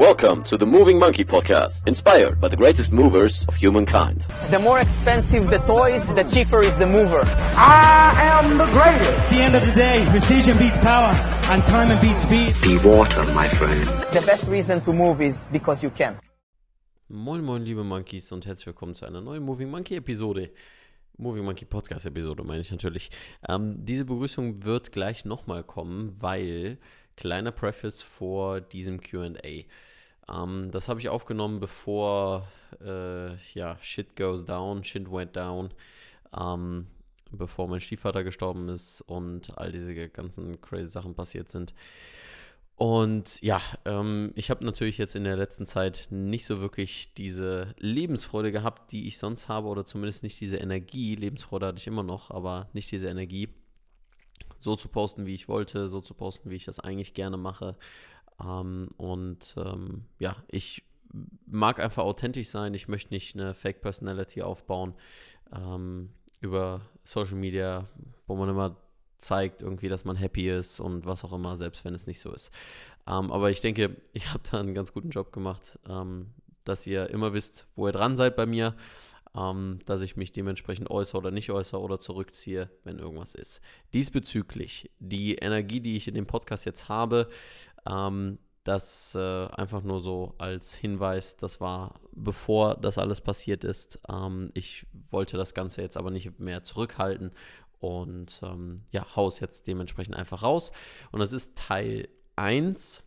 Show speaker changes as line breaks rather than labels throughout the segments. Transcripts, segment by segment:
Welcome to the Moving Monkey Podcast, inspired by the greatest movers of humankind.
The more expensive the toys, the cheaper is the mover.
I am the greatest.
At the end of the day, precision beats power, and time beats speed.
Be water, my friend.
The best reason to move is because you can.
Moin, moin, liebe Monkeys und herzlich willkommen zu einer neuen Moving Monkey Episode. Moving Monkey Podcast Episode meine ich natürlich. Ähm, diese Begrüßung wird gleich nochmal kommen, weil kleiner Preface vor diesem QA. Ähm, das habe ich aufgenommen, bevor äh, ja, Shit goes down, Shit went down. Ähm, bevor mein Stiefvater gestorben ist und all diese ganzen crazy Sachen passiert sind. Und ja, ähm, ich habe natürlich jetzt in der letzten Zeit nicht so wirklich diese Lebensfreude gehabt, die ich sonst habe, oder zumindest nicht diese Energie. Lebensfreude hatte ich immer noch, aber nicht diese Energie, so zu posten, wie ich wollte, so zu posten, wie ich das eigentlich gerne mache. Ähm, und ähm, ja, ich mag einfach authentisch sein. Ich möchte nicht eine Fake Personality aufbauen ähm, über Social Media, wo man immer zeigt irgendwie, dass man happy ist und was auch immer, selbst wenn es nicht so ist. Ähm, aber ich denke, ich habe da einen ganz guten Job gemacht, ähm, dass ihr immer wisst, wo ihr dran seid bei mir, ähm, dass ich mich dementsprechend äußere oder nicht äußere oder zurückziehe, wenn irgendwas ist. Diesbezüglich, die Energie, die ich in dem Podcast jetzt habe, ähm, das äh, einfach nur so als Hinweis, das war bevor das alles passiert ist. Ähm, ich wollte das Ganze jetzt aber nicht mehr zurückhalten und ähm, ja, haus jetzt dementsprechend einfach raus. Und das ist Teil 1.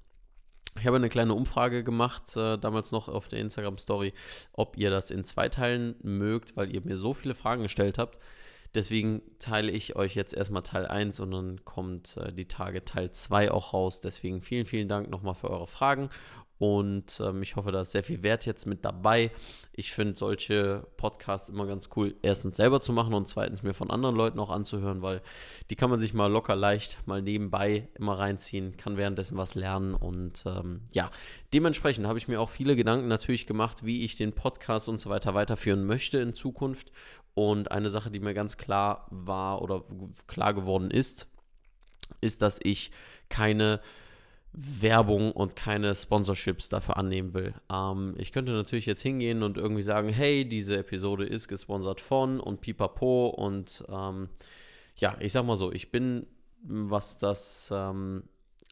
Ich habe eine kleine Umfrage gemacht, äh, damals noch auf der Instagram-Story, ob ihr das in zwei Teilen mögt, weil ihr mir so viele Fragen gestellt habt. Deswegen teile ich euch jetzt erstmal Teil 1 und dann kommt äh, die Tage Teil 2 auch raus. Deswegen vielen, vielen Dank nochmal für eure Fragen und ähm, ich hoffe, da ist sehr viel Wert jetzt mit dabei. Ich finde solche Podcasts immer ganz cool, erstens selber zu machen und zweitens mir von anderen Leuten auch anzuhören, weil die kann man sich mal locker leicht mal nebenbei immer reinziehen, kann währenddessen was lernen und ähm, ja, dementsprechend habe ich mir auch viele Gedanken natürlich gemacht, wie ich den Podcast und so weiter weiterführen möchte in Zukunft. Und eine Sache, die mir ganz klar war oder klar geworden ist, ist, dass ich keine Werbung und keine Sponsorships dafür annehmen will. Ähm, ich könnte natürlich jetzt hingehen und irgendwie sagen, hey, diese Episode ist gesponsert von und pipapo und ähm, ja, ich sag mal so, ich bin, was das, ähm,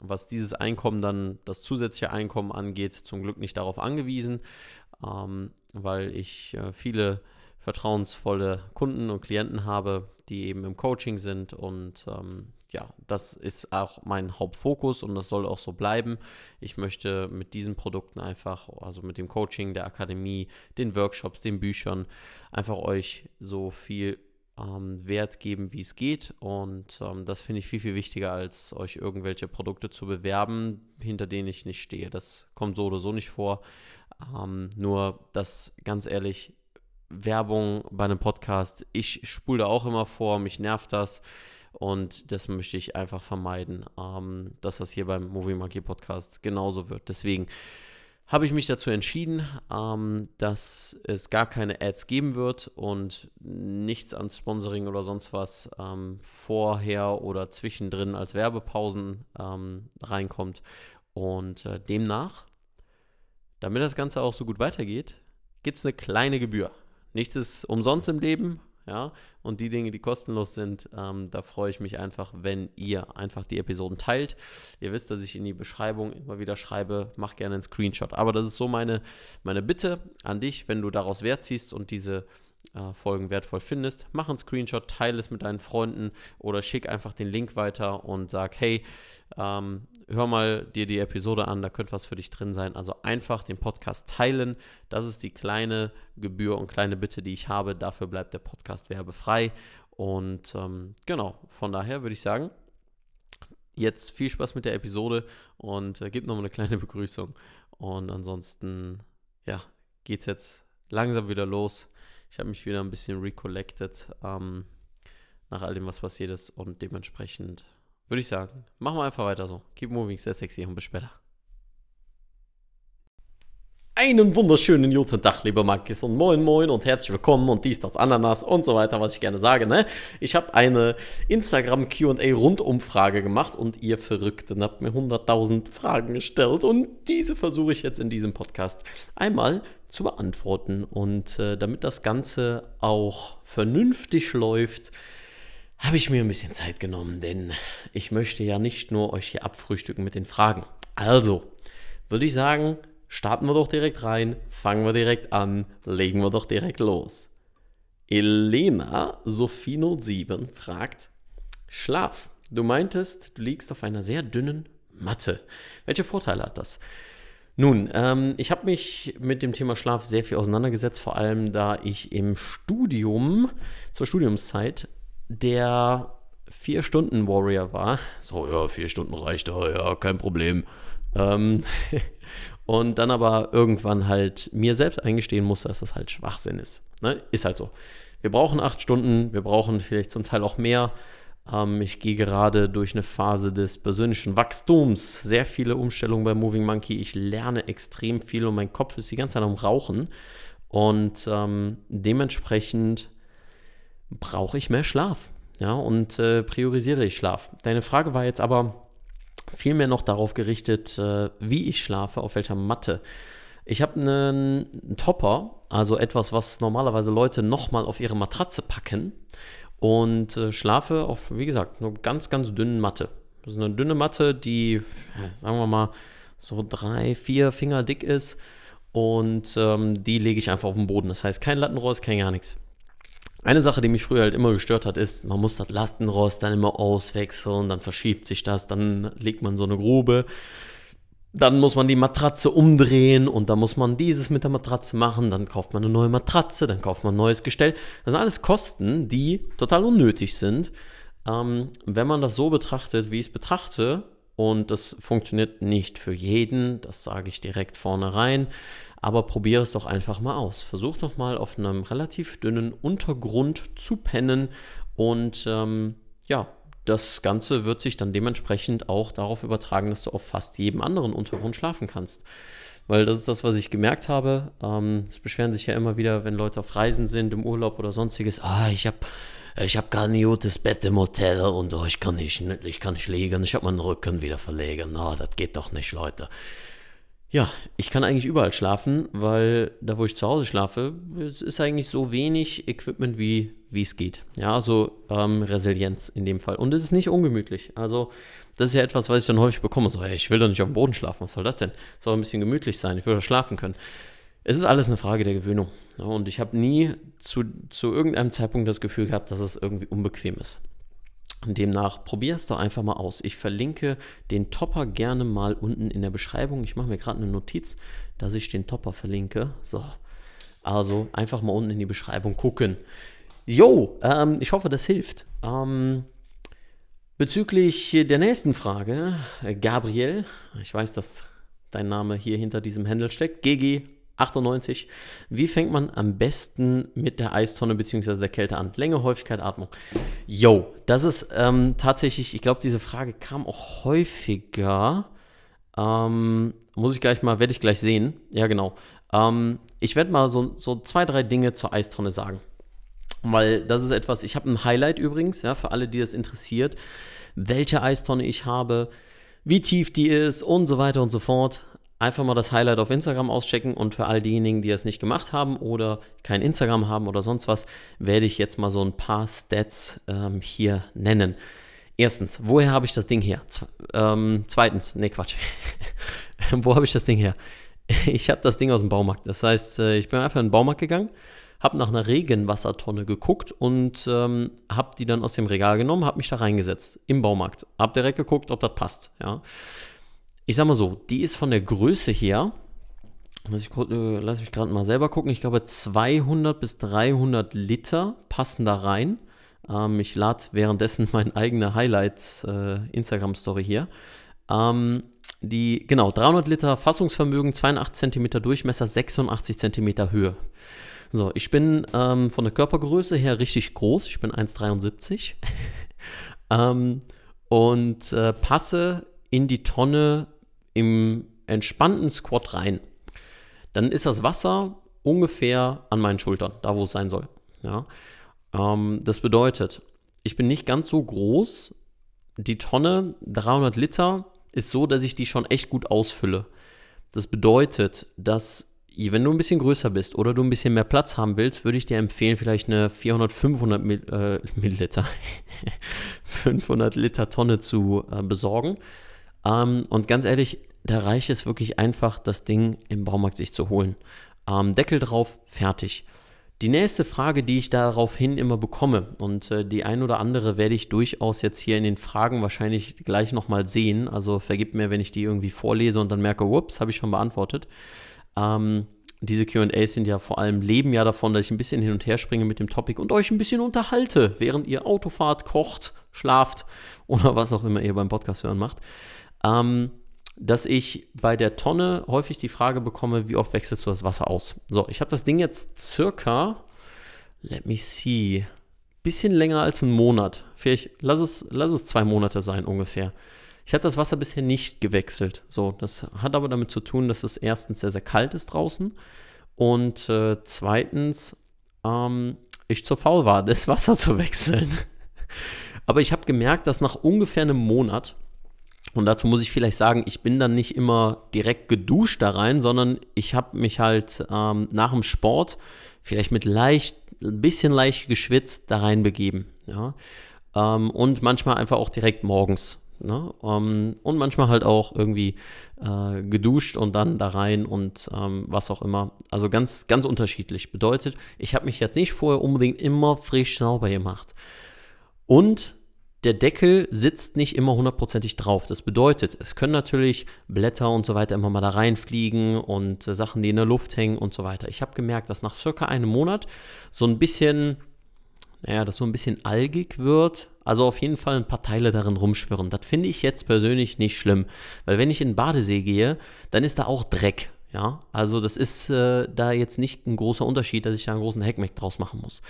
was dieses Einkommen dann, das zusätzliche Einkommen angeht, zum Glück nicht darauf angewiesen, ähm, weil ich äh, viele vertrauensvolle Kunden und Klienten habe, die eben im Coaching sind und ähm, ja, das ist auch mein Hauptfokus und das soll auch so bleiben. Ich möchte mit diesen Produkten einfach, also mit dem Coaching, der Akademie, den Workshops, den Büchern, einfach euch so viel ähm, Wert geben, wie es geht. Und ähm, das finde ich viel, viel wichtiger, als euch irgendwelche Produkte zu bewerben, hinter denen ich nicht stehe. Das kommt so oder so nicht vor. Ähm, nur, dass ganz ehrlich, Werbung bei einem Podcast, ich spule da auch immer vor, mich nervt das. Und das möchte ich einfach vermeiden, ähm, dass das hier beim Movie Monkey Podcast genauso wird. Deswegen habe ich mich dazu entschieden, ähm, dass es gar keine Ads geben wird und nichts an Sponsoring oder sonst was ähm, vorher oder zwischendrin als Werbepausen ähm, reinkommt. Und äh, demnach, damit das Ganze auch so gut weitergeht, gibt es eine kleine Gebühr. Nichts ist umsonst im Leben, ja, und die Dinge, die kostenlos sind, ähm, da freue ich mich einfach, wenn ihr einfach die Episoden teilt. Ihr wisst, dass ich in die Beschreibung immer wieder schreibe, mach gerne einen Screenshot. Aber das ist so meine, meine Bitte an dich, wenn du daraus Wert ziehst und diese äh, Folgen wertvoll findest, mach einen Screenshot, teile es mit deinen Freunden oder schick einfach den Link weiter und sag, hey, ähm, hör mal dir die Episode an, da könnte was für dich drin sein. Also einfach den Podcast teilen. Das ist die kleine Gebühr und kleine Bitte, die ich habe. Dafür bleibt der Podcast werbefrei. Und ähm, genau, von daher würde ich sagen, jetzt viel Spaß mit der Episode und äh, gibt nochmal eine kleine Begrüßung. Und ansonsten, ja, geht es jetzt langsam wieder los. Ich habe mich wieder ein bisschen recollected ähm, nach all dem, was passiert ist. Und dementsprechend würde ich sagen, machen wir einfach weiter so. Keep moving, sehr sexy und bis später. Einen wunderschönen guten Tag, lieber Markis, und moin moin und herzlich willkommen und dies, das, Ananas und so weiter, was ich gerne sage. Ne? Ich habe eine Instagram QA Rundumfrage gemacht und ihr Verrückten habt mir 100.000 Fragen gestellt und diese versuche ich jetzt in diesem Podcast einmal zu beantworten. Und äh, damit das Ganze auch vernünftig läuft, habe ich mir ein bisschen Zeit genommen, denn ich möchte ja nicht nur euch hier abfrühstücken mit den Fragen. Also, würde ich sagen, starten wir doch direkt rein, fangen wir direkt an, legen wir doch direkt los. Elena Sophino7 fragt: Schlaf. Du meintest, du liegst auf einer sehr dünnen Matte. Welche Vorteile hat das? Nun, ähm, ich habe mich mit dem Thema Schlaf sehr viel auseinandergesetzt, vor allem da ich im Studium, zur Studiumszeit, der Vier-Stunden-Warrior war. So, ja, vier Stunden reicht, oh, ja, kein Problem. Ähm, und dann aber irgendwann halt mir selbst eingestehen musste, dass das halt Schwachsinn ist. Ne? Ist halt so. Wir brauchen acht Stunden, wir brauchen vielleicht zum Teil auch mehr. Ähm, ich gehe gerade durch eine Phase des persönlichen Wachstums. Sehr viele Umstellungen bei Moving Monkey. Ich lerne extrem viel und mein Kopf ist die ganze Zeit am Rauchen. Und ähm, dementsprechend brauche ich mehr Schlaf. Ja, und äh, priorisiere ich Schlaf. Deine Frage war jetzt aber vielmehr noch darauf gerichtet, äh, wie ich schlafe, auf welcher Matte. Ich habe einen, Topper, also etwas, was normalerweise Leute nochmal auf ihre Matratze packen und äh, schlafe auf, wie gesagt, einer ganz, ganz dünnen Matte. Das ist eine dünne Matte, die, sagen wir mal, so drei, vier Finger dick ist und ähm, die lege ich einfach auf den Boden. Das heißt, kein Lattenrost, kein gar nichts. Eine Sache, die mich früher halt immer gestört hat, ist, man muss das Lastenrost dann immer auswechseln, dann verschiebt sich das, dann legt man so eine Grube, dann muss man die Matratze umdrehen und dann muss man dieses mit der Matratze machen, dann kauft man eine neue Matratze, dann kauft man ein neues Gestell. Das sind alles Kosten, die total unnötig sind. Ähm, wenn man das so betrachtet, wie ich es betrachte, und das funktioniert nicht für jeden, das sage ich direkt vornherein. Aber probiere es doch einfach mal aus. Versuch doch mal auf einem relativ dünnen Untergrund zu pennen und ähm, ja, das Ganze wird sich dann dementsprechend auch darauf übertragen, dass du auf fast jedem anderen Untergrund schlafen kannst. Weil das ist das, was ich gemerkt habe. Ähm, es beschweren sich ja immer wieder, wenn Leute auf Reisen sind, im Urlaub oder sonstiges. Ah, ich habe ich habe gar ein gutes Bett im Hotel und oh, ich kann nicht, ich kann nicht liegen, ich habe meinen Rücken wieder verlegen. Oh, das geht doch nicht, Leute. Ja, ich kann eigentlich überall schlafen, weil da, wo ich zu Hause schlafe, es ist eigentlich so wenig Equipment, wie, es geht. Ja, also ähm, Resilienz in dem Fall. Und es ist nicht ungemütlich. Also, das ist ja etwas, was ich dann häufig bekomme. So, hey, ich will doch nicht auf dem Boden schlafen. Was soll das denn? Soll ein bisschen gemütlich sein. Ich will doch schlafen können. Es ist alles eine Frage der Gewöhnung. Und ich habe nie zu, zu irgendeinem Zeitpunkt das Gefühl gehabt, dass es irgendwie unbequem ist. Demnach probier es doch einfach mal aus. Ich verlinke den Topper gerne mal unten in der Beschreibung. Ich mache mir gerade eine Notiz, dass ich den Topper verlinke. So, also einfach mal unten in die Beschreibung gucken. Jo, ähm, ich hoffe, das hilft. Ähm, bezüglich der nächsten Frage, Gabriel, ich weiß, dass dein Name hier hinter diesem Handel steckt, GG 98. Wie fängt man am besten mit der Eistonne bzw. der Kälte an? Länge, Häufigkeit, Atmung. Yo, das ist ähm, tatsächlich, ich glaube, diese Frage kam auch häufiger. Ähm, muss ich gleich mal, werde ich gleich sehen. Ja, genau. Ähm, ich werde mal so, so zwei, drei Dinge zur Eistonne sagen. Weil das ist etwas, ich habe ein Highlight übrigens, ja, für alle, die das interessiert, welche Eistonne ich habe, wie tief die ist und so weiter und so fort einfach mal das Highlight auf Instagram auschecken und für all diejenigen, die es nicht gemacht haben oder kein Instagram haben oder sonst was, werde ich jetzt mal so ein paar Stats ähm, hier nennen. Erstens, woher habe ich das Ding her? Z ähm, zweitens, nee, Quatsch. Wo habe ich das Ding her? Ich habe das Ding aus dem Baumarkt. Das heißt, äh, ich bin einfach in den Baumarkt gegangen, habe nach einer Regenwassertonne geguckt und ähm, habe die dann aus dem Regal genommen, habe mich da reingesetzt im Baumarkt. Habe direkt geguckt, ob das passt. Ja ich sag mal so, die ist von der Größe her, lass, ich, äh, mich gerade mal selber gucken, ich glaube 200 bis 300 Liter passen da rein. Ähm, ich lade währenddessen meine eigene Highlights äh, Instagram-Story hier. Ähm, die, genau, 300 Liter Fassungsvermögen, 82 cm Durchmesser, 86 cm Höhe. So, ich bin ähm, von der Körpergröße her richtig groß, ich bin 1,73 ähm, und äh, passe in die Tonne im entspannten Squat rein. dann ist das Wasser ungefähr an meinen Schultern, da wo es sein soll. Ja? Ähm, das bedeutet, ich bin nicht ganz so groß. Die Tonne 300 Liter ist so, dass ich die schon echt gut ausfülle. Das bedeutet, dass wenn du ein bisschen größer bist oder du ein bisschen mehr Platz haben willst, würde ich dir empfehlen, vielleicht eine 400, 500 Mill äh, Milliliter, 500 Liter Tonne zu äh, besorgen. Ähm, und ganz ehrlich, da reicht es wirklich einfach, das Ding im Baumarkt sich zu holen. Ähm, Deckel drauf, fertig. Die nächste Frage, die ich daraufhin immer bekomme, und äh, die ein oder andere werde ich durchaus jetzt hier in den Fragen wahrscheinlich gleich nochmal sehen. Also vergib mir, wenn ich die irgendwie vorlese und dann merke, ups, habe ich schon beantwortet. Ähm, diese QAs sind ja vor allem, leben ja davon, dass ich ein bisschen hin und her springe mit dem Topic und euch ein bisschen unterhalte, während ihr Autofahrt, kocht, schlaft oder was auch immer ihr beim Podcast hören macht. Ähm, dass ich bei der Tonne häufig die Frage bekomme, wie oft wechselst du das Wasser aus? So, ich habe das Ding jetzt circa, let me see, bisschen länger als einen Monat. Vielleicht lass es, lass es zwei Monate sein ungefähr. Ich habe das Wasser bisher nicht gewechselt. So, das hat aber damit zu tun, dass es erstens sehr, sehr kalt ist draußen und äh, zweitens ähm, ich zu faul war, das Wasser zu wechseln. aber ich habe gemerkt, dass nach ungefähr einem Monat und dazu muss ich vielleicht sagen, ich bin dann nicht immer direkt geduscht da rein, sondern ich habe mich halt ähm, nach dem Sport vielleicht mit leicht, ein bisschen leicht geschwitzt da rein begeben. Ja? Ähm, und manchmal einfach auch direkt morgens. Ne? Ähm, und manchmal halt auch irgendwie äh, geduscht und dann da rein und ähm, was auch immer. Also ganz, ganz unterschiedlich. Bedeutet, ich habe mich jetzt nicht vorher unbedingt immer frisch sauber gemacht. Und der Deckel sitzt nicht immer hundertprozentig drauf. Das bedeutet, es können natürlich Blätter und so weiter immer mal da reinfliegen und äh, Sachen, die in der Luft hängen und so weiter. Ich habe gemerkt, dass nach circa einem Monat so ein bisschen, naja, das so ein bisschen algig wird. Also auf jeden Fall ein paar Teile darin rumschwirren. Das finde ich jetzt persönlich nicht schlimm. Weil wenn ich in den Badesee gehe, dann ist da auch Dreck. Ja, also das ist äh, da jetzt nicht ein großer Unterschied, dass ich da einen großen Heckmeck draus machen muss.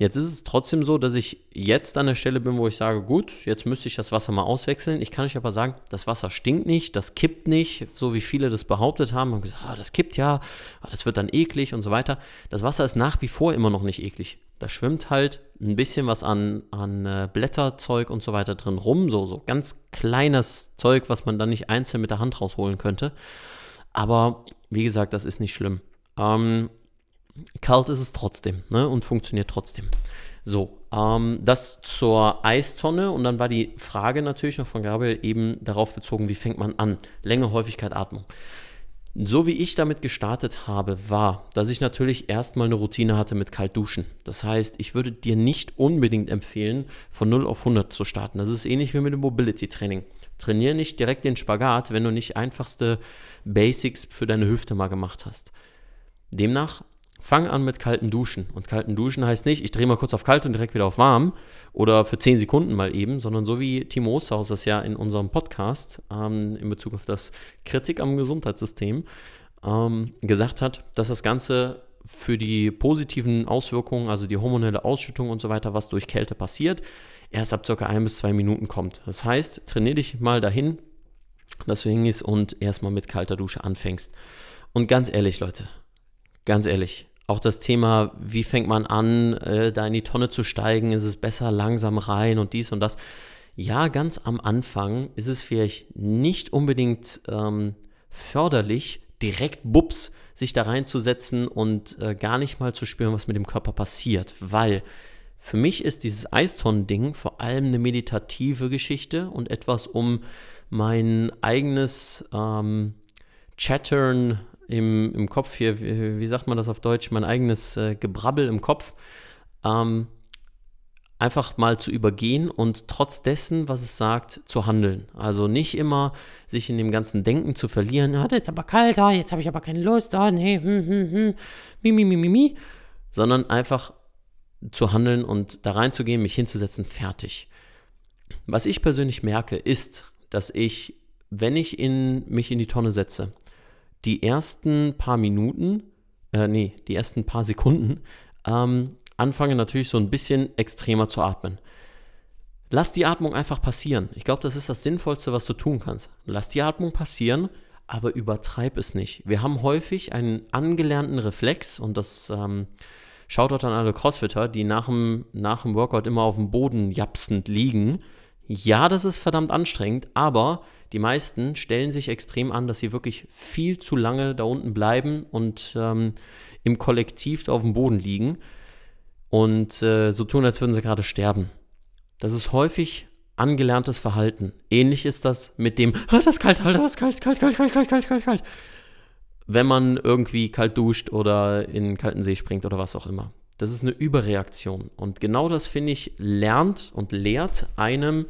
Jetzt ist es trotzdem so, dass ich jetzt an der Stelle bin, wo ich sage, gut, jetzt müsste ich das Wasser mal auswechseln. Ich kann euch aber sagen, das Wasser stinkt nicht, das kippt nicht, so wie viele das behauptet haben. Und gesagt, ah, das kippt ja, ah, das wird dann eklig und so weiter. Das Wasser ist nach wie vor immer noch nicht eklig. Da schwimmt halt ein bisschen was an, an äh, Blätterzeug und so weiter drin rum, so, so ganz kleines Zeug, was man dann nicht einzeln mit der Hand rausholen könnte. Aber wie gesagt, das ist nicht schlimm. Ähm, Kalt ist es trotzdem ne? und funktioniert trotzdem. So, ähm, das zur Eistonne und dann war die Frage natürlich noch von Gabriel eben darauf bezogen, wie fängt man an? Länge, Häufigkeit, Atmung. So wie ich damit gestartet habe, war, dass ich natürlich erstmal eine Routine hatte mit Kaltduschen. Das heißt, ich würde dir nicht unbedingt empfehlen, von 0 auf 100 zu starten. Das ist ähnlich wie mit dem Mobility Training. Trainiere nicht direkt den Spagat, wenn du nicht einfachste Basics für deine Hüfte mal gemacht hast. Demnach Fang an mit kalten Duschen. Und kalten Duschen heißt nicht, ich drehe mal kurz auf kalt und direkt wieder auf warm oder für 10 Sekunden mal eben, sondern so wie Timo Osterhaus das ja in unserem Podcast ähm, in Bezug auf das Kritik am Gesundheitssystem ähm, gesagt hat, dass das Ganze für die positiven Auswirkungen, also die hormonelle Ausschüttung und so weiter, was durch Kälte passiert, erst ab circa ein bis zwei Minuten kommt. Das heißt, trainiere dich mal dahin, dass du hingehst und erstmal mit kalter Dusche anfängst. Und ganz ehrlich, Leute, ganz ehrlich, auch das Thema, wie fängt man an, äh, da in die Tonne zu steigen, ist es besser langsam rein und dies und das. Ja, ganz am Anfang ist es vielleicht nicht unbedingt ähm, förderlich, direkt bups sich da reinzusetzen und äh, gar nicht mal zu spüren, was mit dem Körper passiert, weil für mich ist dieses Eistonnen-Ding vor allem eine meditative Geschichte und etwas, um mein eigenes ähm, Chattern im, im Kopf hier, wie, wie, sagt man das auf Deutsch, mein eigenes äh, Gebrabbel im Kopf, ähm, einfach mal zu übergehen und trotz dessen, was es sagt, zu handeln. Also nicht immer sich in dem ganzen Denken zu verlieren, ah, ist aber kalt, ah, jetzt habe ich aber keine Lust, ah, nee, hm, hm, hm, mi, mi, mi, mi, mi, sondern einfach zu handeln und da reinzugehen, mich hinzusetzen, fertig. Was ich persönlich merke, ist, dass ich, wenn ich in, mich in die Tonne setze, die ersten paar Minuten, äh, nee, die ersten paar Sekunden ähm, anfange natürlich so ein bisschen extremer zu atmen. Lass die Atmung einfach passieren. Ich glaube, das ist das Sinnvollste, was du tun kannst. Lass die Atmung passieren, aber übertreib es nicht. Wir haben häufig einen angelernten Reflex und das ähm, schaut dort an alle Crossfitter, die nach dem, nach dem Workout immer auf dem Boden japsend liegen. Ja, das ist verdammt anstrengend, aber die meisten stellen sich extrem an, dass sie wirklich viel zu lange da unten bleiben und ähm, im Kollektiv auf dem Boden liegen und äh, so tun, als würden sie gerade sterben. Das ist häufig angelerntes Verhalten. Ähnlich ist das mit dem, ah, das ist kalt, Alter, das ist kalt, kalt, kalt, kalt, kalt, kalt, kalt, kalt. Wenn man irgendwie kalt duscht oder in einen kalten See springt oder was auch immer. Das ist eine Überreaktion. Und genau das, finde ich, lernt und lehrt einem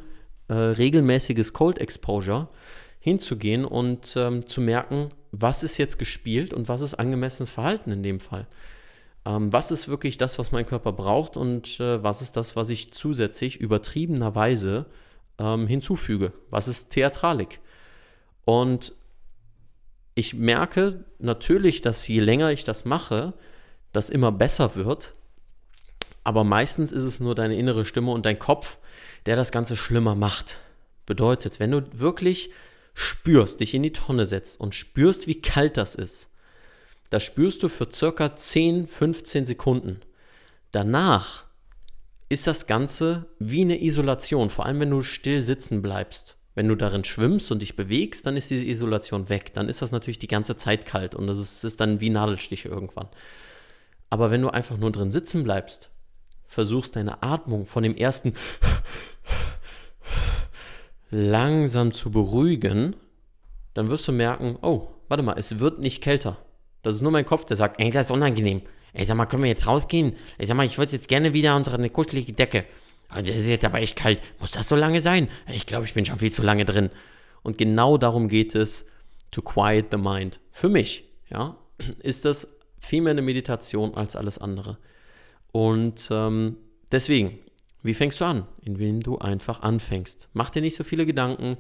äh, regelmäßiges Cold Exposure hinzugehen und ähm, zu merken, was ist jetzt gespielt und was ist angemessenes Verhalten in dem Fall. Ähm, was ist wirklich das, was mein Körper braucht und äh, was ist das, was ich zusätzlich übertriebenerweise ähm, hinzufüge? Was ist Theatralik? Und ich merke natürlich, dass je länger ich das mache, das immer besser wird. Aber meistens ist es nur deine innere Stimme und dein Kopf, der das Ganze schlimmer macht. Bedeutet, wenn du wirklich spürst, dich in die Tonne setzt und spürst, wie kalt das ist, das spürst du für circa 10, 15 Sekunden. Danach ist das Ganze wie eine Isolation, vor allem wenn du still sitzen bleibst. Wenn du darin schwimmst und dich bewegst, dann ist diese Isolation weg. Dann ist das natürlich die ganze Zeit kalt und das ist, ist dann wie Nadelstiche irgendwann. Aber wenn du einfach nur drin sitzen bleibst, versuchst deine Atmung von dem ersten langsam zu beruhigen, dann wirst du merken, oh, warte mal, es wird nicht kälter. Das ist nur mein Kopf, der sagt, ey, das ist unangenehm. Ey, sag mal, können wir jetzt rausgehen? Ey, sag mal, ich würde jetzt gerne wieder unter eine kuschelige Decke. Das ist jetzt aber echt kalt. Muss das so lange sein? Ich glaube, ich bin schon viel zu lange drin. Und genau darum geht es, to quiet the mind. Für mich, ja, ist das viel mehr eine Meditation als alles andere. Und ähm, deswegen, wie fängst du an? Indem du einfach anfängst. Mach dir nicht so viele Gedanken.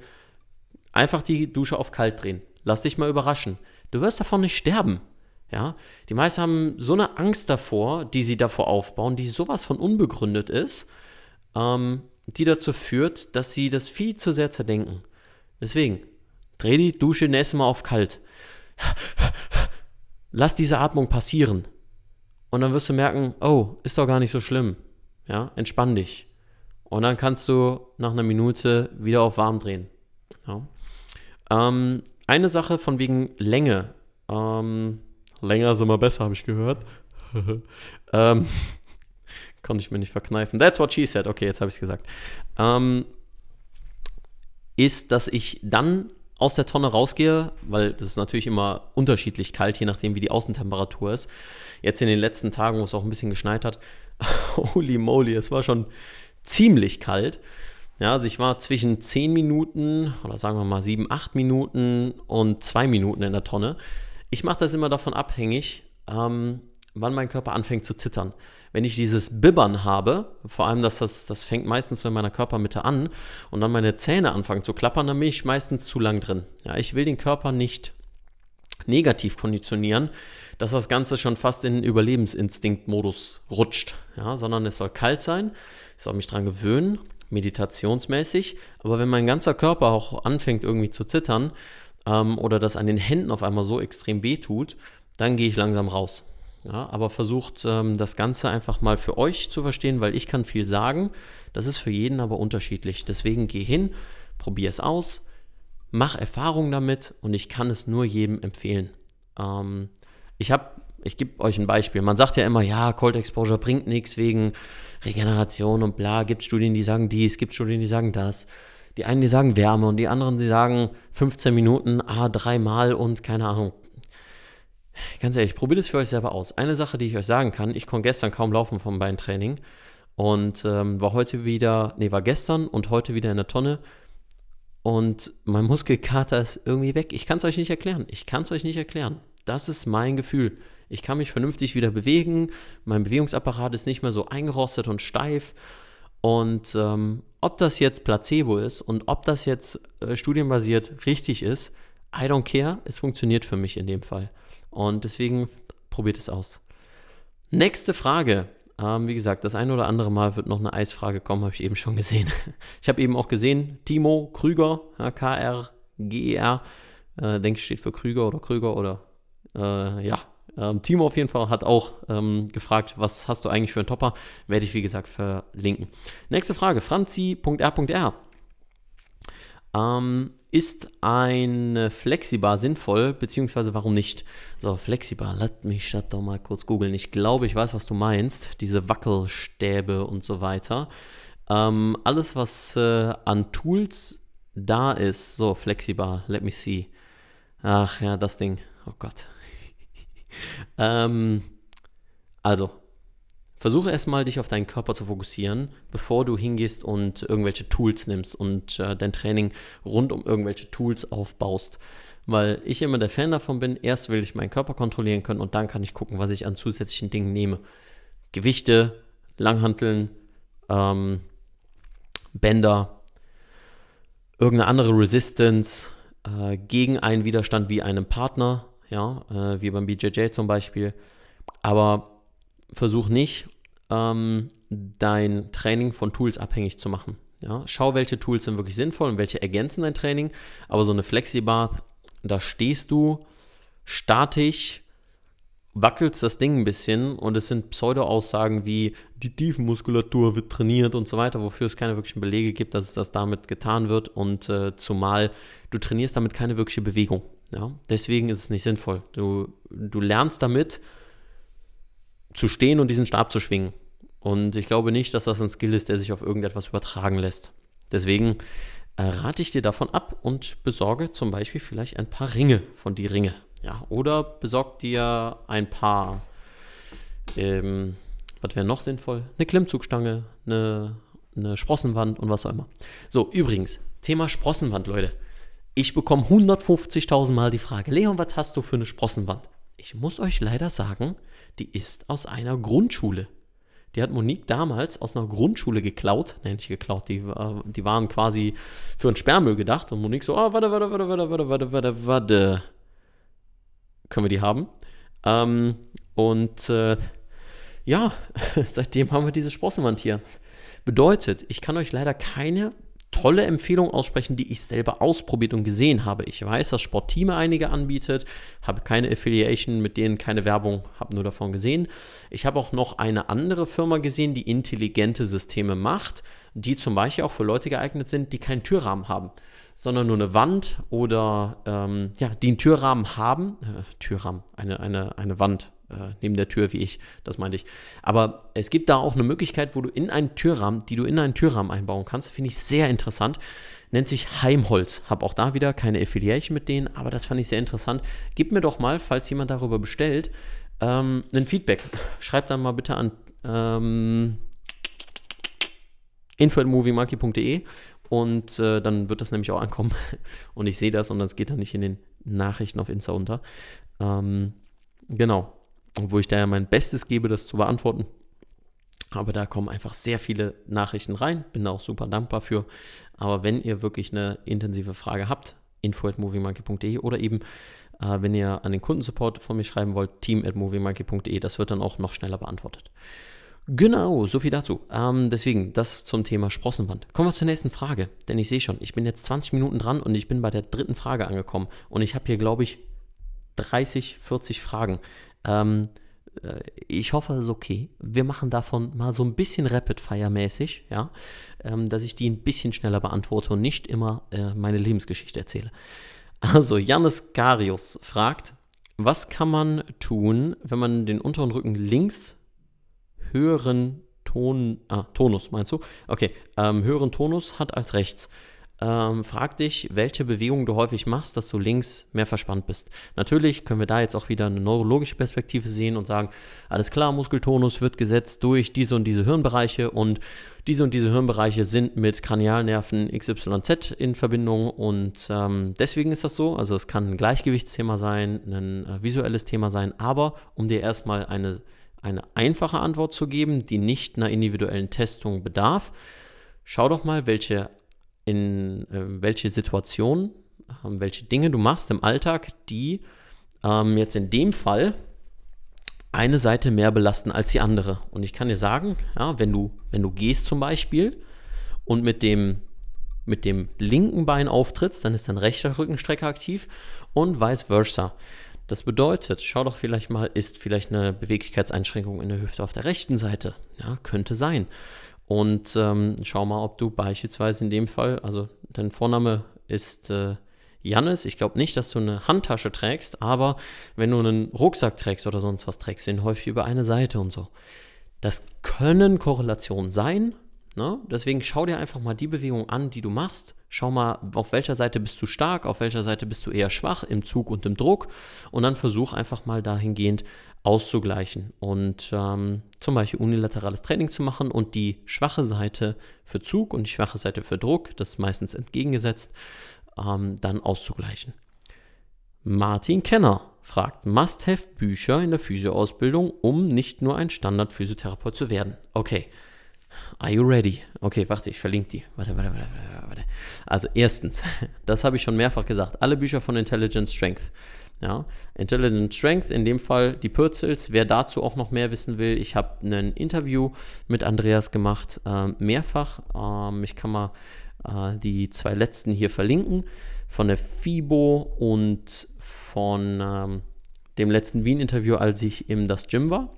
Einfach die Dusche auf kalt drehen. Lass dich mal überraschen. Du wirst davon nicht sterben. Ja, die meisten haben so eine Angst davor, die sie davor aufbauen, die sowas von unbegründet ist, ähm, die dazu führt, dass sie das viel zu sehr zerdenken. Deswegen, dreh die Dusche nächstes Mal auf kalt. Lass diese Atmung passieren. Und dann wirst du merken, oh, ist doch gar nicht so schlimm. Ja, entspann dich. Und dann kannst du nach einer Minute wieder auf warm drehen. Ja. Ähm, eine Sache von wegen Länge. Ähm, länger ist immer besser, habe ich gehört. ähm, konnte ich mir nicht verkneifen. That's what she said. Okay, jetzt habe ich es gesagt. Ähm, ist, dass ich dann aus der Tonne rausgehe, weil das ist natürlich immer unterschiedlich kalt, je nachdem, wie die Außentemperatur ist. Jetzt in den letzten Tagen, wo es auch ein bisschen geschneit hat, holy moly, es war schon ziemlich kalt. Ja, also ich war zwischen 10 Minuten oder sagen wir mal 7, 8 Minuten und 2 Minuten in der Tonne. Ich mache das immer davon abhängig, ähm, wann mein Körper anfängt zu zittern. Wenn ich dieses Bibbern habe, vor allem, dass das, das fängt meistens so in meiner Körpermitte an und dann meine Zähne anfangen zu klappern, dann bin ich meistens zu lang drin. Ja, ich will den Körper nicht negativ konditionieren, dass das Ganze schon fast in Überlebensinstinktmodus rutscht, ja, sondern es soll kalt sein, ich soll mich daran gewöhnen, meditationsmäßig. Aber wenn mein ganzer Körper auch anfängt irgendwie zu zittern ähm, oder das an den Händen auf einmal so extrem weh tut, dann gehe ich langsam raus. Ja, aber versucht ähm, das Ganze einfach mal für euch zu verstehen, weil ich kann viel sagen. Das ist für jeden aber unterschiedlich. Deswegen geh hin, probier es aus, mach Erfahrung damit und ich kann es nur jedem empfehlen. Ähm, ich habe ich gebe euch ein Beispiel. Man sagt ja immer, ja, Cold Exposure bringt nichts wegen Regeneration und bla. Gibt Studien, die sagen dies, gibt Studien, die sagen das. Die einen, die sagen Wärme und die anderen, die sagen 15 Minuten, ah, dreimal und keine Ahnung. Ganz ehrlich, probiert es für euch selber aus. Eine Sache, die ich euch sagen kann, ich konnte gestern kaum laufen vom Beintraining und ähm, war heute wieder, nee, war gestern und heute wieder in der Tonne und mein Muskelkater ist irgendwie weg. Ich kann es euch nicht erklären. Ich kann es euch nicht erklären. Das ist mein Gefühl. Ich kann mich vernünftig wieder bewegen. Mein Bewegungsapparat ist nicht mehr so eingerostet und steif. Und ähm, ob das jetzt Placebo ist und ob das jetzt äh, studienbasiert richtig ist, I don't care. Es funktioniert für mich in dem Fall. Und deswegen probiert es aus. Nächste Frage. Ähm, wie gesagt, das eine oder andere Mal wird noch eine Eisfrage kommen, habe ich eben schon gesehen. Ich habe eben auch gesehen, Timo Krüger, K-R-G-E-R, Äh, denke ich, steht für Krüger oder Krüger oder äh, ja. Ähm, Timo auf jeden Fall hat auch ähm, gefragt, was hast du eigentlich für einen Topper? Werde ich, wie gesagt, verlinken. Nächste Frage, franzi.r.r. Ähm, ist ein Flexibar sinnvoll, beziehungsweise warum nicht? So, Flexibar, lass mich das doch mal kurz googeln. Ich glaube, ich weiß, was du meinst. Diese Wackelstäbe und so weiter. Ähm, alles, was äh, an Tools da ist, so, Flexibar, let me see. Ach ja, das Ding. Oh Gott. ähm, also, versuche erstmal dich auf deinen Körper zu fokussieren, bevor du hingehst und irgendwelche Tools nimmst und äh, dein Training rund um irgendwelche Tools aufbaust. Weil ich immer der Fan davon bin, erst will ich meinen Körper kontrollieren können und dann kann ich gucken, was ich an zusätzlichen Dingen nehme. Gewichte, Langhanteln, ähm, Bänder, irgendeine andere Resistance äh, gegen einen Widerstand wie einem Partner, ja, äh, wie beim BJJ zum Beispiel. Aber versuch nicht, ähm, dein Training von Tools abhängig zu machen. Ja, schau, welche Tools sind wirklich sinnvoll und welche ergänzen dein Training. Aber so eine Flexibar, da stehst du statisch, wackelst das Ding ein bisschen und es sind Pseudo-Aussagen wie die Tiefenmuskulatur wird trainiert und so weiter, wofür es keine wirklichen Belege gibt, dass es das damit getan wird und äh, zumal du trainierst damit keine wirkliche Bewegung. Ja? Deswegen ist es nicht sinnvoll. Du, du lernst damit zu stehen und diesen Stab zu schwingen. Und ich glaube nicht, dass das ein Skill ist, der sich auf irgendetwas übertragen lässt. Deswegen äh, rate ich dir davon ab und besorge zum Beispiel vielleicht ein paar Ringe von die Ringe. Ja, oder besorg dir ein paar, ähm, was wäre noch sinnvoll? Eine Klimmzugstange, eine, eine Sprossenwand und was auch immer. So, übrigens, Thema Sprossenwand, Leute. Ich bekomme 150.000 Mal die Frage, Leon, was hast du für eine Sprossenwand? Ich muss euch leider sagen, die ist aus einer Grundschule. Die hat Monique damals aus einer Grundschule geklaut. Nein, nicht geklaut, die, die waren quasi für einen Sperrmüll gedacht. Und Monique so, oh, warte, warte, warte, warte, warte, warte, warte, warte. Können wir die haben? Ähm, und äh, ja, seitdem haben wir diese Sprossenwand hier. Bedeutet, ich kann euch leider keine tolle Empfehlung aussprechen, die ich selber ausprobiert und gesehen habe. Ich weiß, dass Sportteam einige anbietet, habe keine Affiliation mit denen, keine Werbung, habe nur davon gesehen. Ich habe auch noch eine andere Firma gesehen, die intelligente Systeme macht, die zum Beispiel auch für Leute geeignet sind, die keinen Türrahmen haben, sondern nur eine Wand oder ähm, ja, die einen Türrahmen haben. Äh, Türrahmen, eine, eine, eine Wand, äh, neben der Tür wie ich, das meinte ich. Aber es gibt da auch eine Möglichkeit, wo du in einen Türrahmen, die du in einen Türrahmen einbauen kannst, finde ich sehr interessant. Nennt sich Heimholz. Habe auch da wieder keine Affiliation mit denen, aber das fand ich sehr interessant. Gib mir doch mal, falls jemand darüber bestellt, ähm, ein Feedback. Schreib dann mal bitte an ähm, info.moviemonkey.de und äh, dann wird das nämlich auch ankommen und ich sehe das und das geht dann nicht in den Nachrichten auf Insta unter. Ähm, genau wo ich da ja mein Bestes gebe, das zu beantworten. Aber da kommen einfach sehr viele Nachrichten rein. Bin da auch super dankbar für. Aber wenn ihr wirklich eine intensive Frage habt, info.moviemonkey.de oder eben, äh, wenn ihr an den Kundensupport von mir schreiben wollt, team.moviemonkey.de, das wird dann auch noch schneller beantwortet. Genau, so viel dazu. Ähm, deswegen, das zum Thema Sprossenwand. Kommen wir zur nächsten Frage, denn ich sehe schon, ich bin jetzt 20 Minuten dran und ich bin bei der dritten Frage angekommen. Und ich habe hier, glaube ich, 30, 40 Fragen. Ähm, äh, ich hoffe, es ist okay. Wir machen davon mal so ein bisschen Rapid-Fire-mäßig, ja, ähm, dass ich die ein bisschen schneller beantworte und nicht immer äh, meine Lebensgeschichte erzähle. Also, Janis Karius fragt, was kann man tun, wenn man den unteren Rücken links höheren Ton, ah, Tonus, meinst du? Okay, ähm, höheren Tonus hat als rechts. Ähm, frag dich, welche Bewegung du häufig machst, dass du links mehr verspannt bist. Natürlich können wir da jetzt auch wieder eine neurologische Perspektive sehen und sagen, alles klar, Muskeltonus wird gesetzt durch diese und diese Hirnbereiche und diese und diese Hirnbereiche sind mit Kranialnerven XYZ in Verbindung und ähm, deswegen ist das so. Also es kann ein Gleichgewichtsthema sein, ein äh, visuelles Thema sein, aber um dir erstmal eine, eine einfache Antwort zu geben, die nicht einer individuellen Testung bedarf, schau doch mal, welche in äh, welche Situationen, äh, welche Dinge du machst im Alltag, die ähm, jetzt in dem Fall eine Seite mehr belasten als die andere. Und ich kann dir sagen, ja, wenn du, wenn du gehst zum Beispiel und mit dem mit dem linken Bein auftrittst, dann ist dein rechter Rückenstrecker aktiv und vice versa. Das bedeutet, schau doch vielleicht mal, ist vielleicht eine Beweglichkeitseinschränkung in der Hüfte auf der rechten Seite? Ja, könnte sein. Und ähm, schau mal, ob du beispielsweise in dem Fall, also dein Vorname ist äh, Jannis, ich glaube nicht, dass du eine Handtasche trägst, aber wenn du einen Rucksack trägst oder sonst was, trägst du ihn häufig über eine Seite und so. Das können Korrelationen sein. Ne? Deswegen schau dir einfach mal die Bewegung an, die du machst. Schau mal, auf welcher Seite bist du stark, auf welcher Seite bist du eher schwach im Zug und im Druck. Und dann versuch einfach mal dahingehend auszugleichen und ähm, zum Beispiel unilaterales Training zu machen und die schwache Seite für Zug und die schwache Seite für Druck, das ist meistens entgegengesetzt, ähm, dann auszugleichen. Martin Kenner fragt, Must-Have-Bücher in der Physioausbildung, um nicht nur ein Standard-Physiotherapeut zu werden. Okay. Are you ready? Okay, warte, ich verlinke die. Warte, warte, warte, warte. Also erstens, das habe ich schon mehrfach gesagt, alle Bücher von Intelligent Strength. Ja, Intelligent Strength, in dem Fall die Pürzels. Wer dazu auch noch mehr wissen will, ich habe ein Interview mit Andreas gemacht, äh, mehrfach. Ähm, ich kann mal äh, die zwei letzten hier verlinken von der FIBO und von ähm, dem letzten Wien-Interview, als ich im Das Gym war.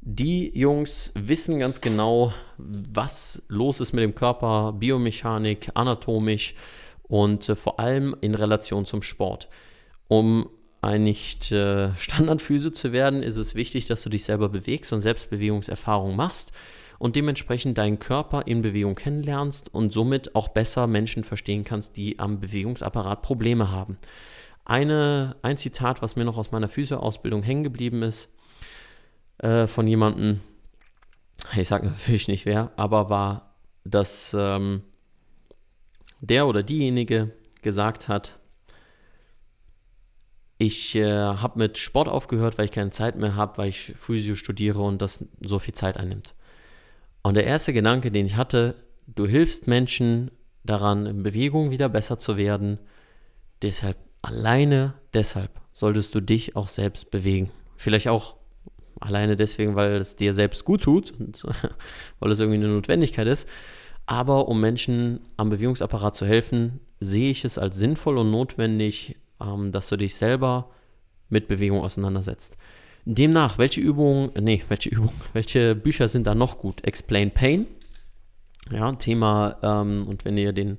Die Jungs wissen ganz genau, was los ist mit dem Körper, Biomechanik, anatomisch und äh, vor allem in Relation zum Sport. Um ein nicht äh, Standardphysio zu werden, ist es wichtig, dass du dich selber bewegst und Selbstbewegungserfahrung machst und dementsprechend deinen Körper in Bewegung kennenlernst und somit auch besser Menschen verstehen kannst, die am Bewegungsapparat Probleme haben. Eine, ein Zitat, was mir noch aus meiner Physioausbildung hängen geblieben ist, äh, von jemandem, ich sage natürlich nicht wer, aber war, dass ähm, der oder diejenige gesagt hat, ich äh, habe mit Sport aufgehört, weil ich keine Zeit mehr habe, weil ich Physio studiere und das so viel Zeit einnimmt. Und der erste Gedanke, den ich hatte, du hilfst Menschen daran, in Bewegung wieder besser zu werden. Deshalb, alleine deshalb solltest du dich auch selbst bewegen. Vielleicht auch alleine deswegen, weil es dir selbst gut tut und weil es irgendwie eine Notwendigkeit ist. Aber um Menschen am Bewegungsapparat zu helfen, sehe ich es als sinnvoll und notwendig, ähm, dass du dich selber mit Bewegung auseinandersetzt. Demnach, welche Übungen, nee, welche Übungen, welche Bücher sind da noch gut? Explain Pain, ja, Thema, ähm, und wenn ihr den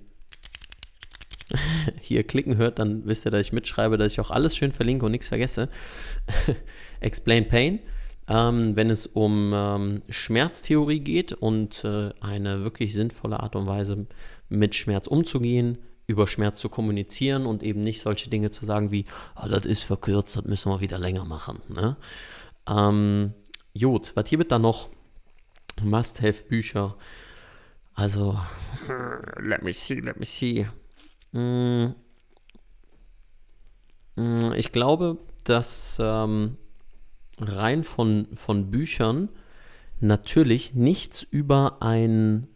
hier klicken hört, dann wisst ihr, dass ich mitschreibe, dass ich auch alles schön verlinke und nichts vergesse. Explain Pain, ähm, wenn es um ähm, Schmerztheorie geht und äh, eine wirklich sinnvolle Art und Weise mit Schmerz umzugehen, über Schmerz zu kommunizieren und eben nicht solche Dinge zu sagen wie, oh, das ist verkürzt, das müssen wir wieder länger machen. Ne? Ähm, Jod, was hier wird da noch? Must-have-Bücher. Also, let me see, let me see. Mm, mm, ich glaube, dass ähm, rein von, von Büchern natürlich nichts über ein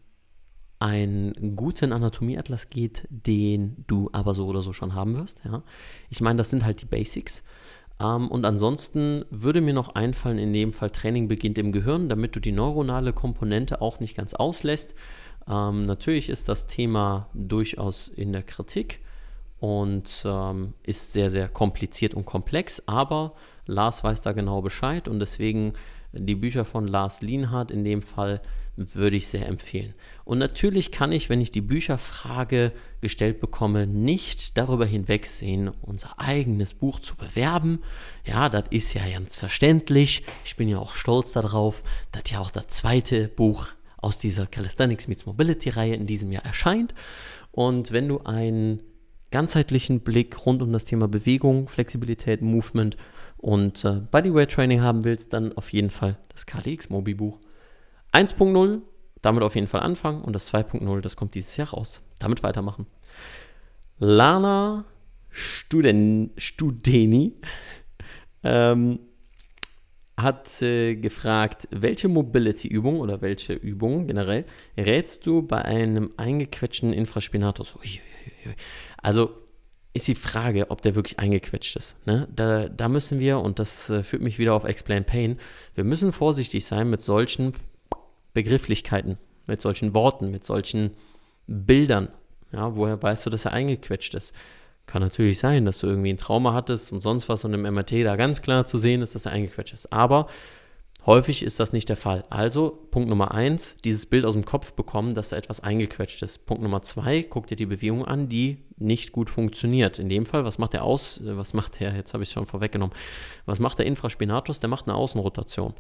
einen guten Anatomieatlas geht, den du aber so oder so schon haben wirst. Ja. Ich meine, das sind halt die Basics. Ähm, und ansonsten würde mir noch einfallen, in dem Fall Training beginnt im Gehirn, damit du die neuronale Komponente auch nicht ganz auslässt. Ähm, natürlich ist das Thema durchaus in der Kritik und ähm, ist sehr, sehr kompliziert und komplex, aber Lars weiß da genau Bescheid und deswegen die Bücher von Lars Lienhardt in dem Fall würde ich sehr empfehlen. Und natürlich kann ich, wenn ich die Bücherfrage gestellt bekomme, nicht darüber hinwegsehen, unser eigenes Buch zu bewerben. Ja, das ist ja ganz verständlich. Ich bin ja auch stolz darauf, dass ja auch das zweite Buch aus dieser Calisthenics Meets Mobility Reihe in diesem Jahr erscheint. Und wenn du einen ganzheitlichen Blick rund um das Thema Bewegung, Flexibilität, Movement und äh, Bodyweight Training haben willst, dann auf jeden Fall das KDX Mobi Buch. 1.0, damit auf jeden Fall anfangen und das 2.0, das kommt dieses Jahr raus. Damit weitermachen. Lana Studen, Studeni ähm, hat äh, gefragt, welche Mobility-Übung oder welche Übung generell rätst du bei einem eingequetschten Infraspinatus? Also ist die Frage, ob der wirklich eingequetscht ist. Ne? Da, da müssen wir, und das äh, führt mich wieder auf Explain Pain, wir müssen vorsichtig sein mit solchen Begrifflichkeiten, mit solchen Worten, mit solchen Bildern. Ja, woher weißt du, dass er eingequetscht ist? Kann natürlich sein, dass du irgendwie ein Trauma hattest und sonst was und im MRT da ganz klar zu sehen ist, dass er eingequetscht ist. Aber häufig ist das nicht der Fall. Also Punkt Nummer eins, dieses Bild aus dem Kopf bekommen, dass da etwas eingequetscht ist. Punkt Nummer zwei, guck dir die Bewegung an, die nicht gut funktioniert. In dem Fall, was macht der aus, was macht der, jetzt habe ich es schon vorweggenommen, was macht der Infraspinatus? Der macht eine Außenrotation.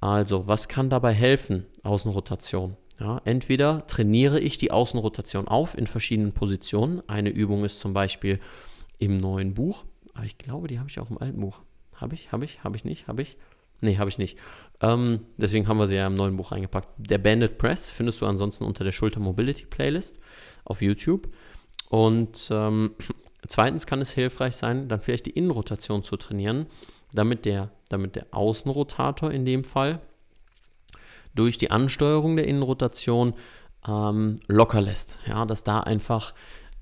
Also, was kann dabei helfen? Außenrotation. Ja, entweder trainiere ich die Außenrotation auf in verschiedenen Positionen. Eine Übung ist zum Beispiel im neuen Buch. Aber ich glaube, die habe ich auch im alten Buch. Habe ich, habe ich, habe ich nicht, habe ich? Nee, habe ich nicht. Ähm, deswegen haben wir sie ja im neuen Buch eingepackt. Der Banded Press findest du ansonsten unter der Schulter Mobility Playlist auf YouTube. Und ähm, zweitens kann es hilfreich sein, dann vielleicht die Innenrotation zu trainieren, damit der, damit der Außenrotator in dem Fall durch die Ansteuerung der Innenrotation ähm, locker lässt. Ja, dass da einfach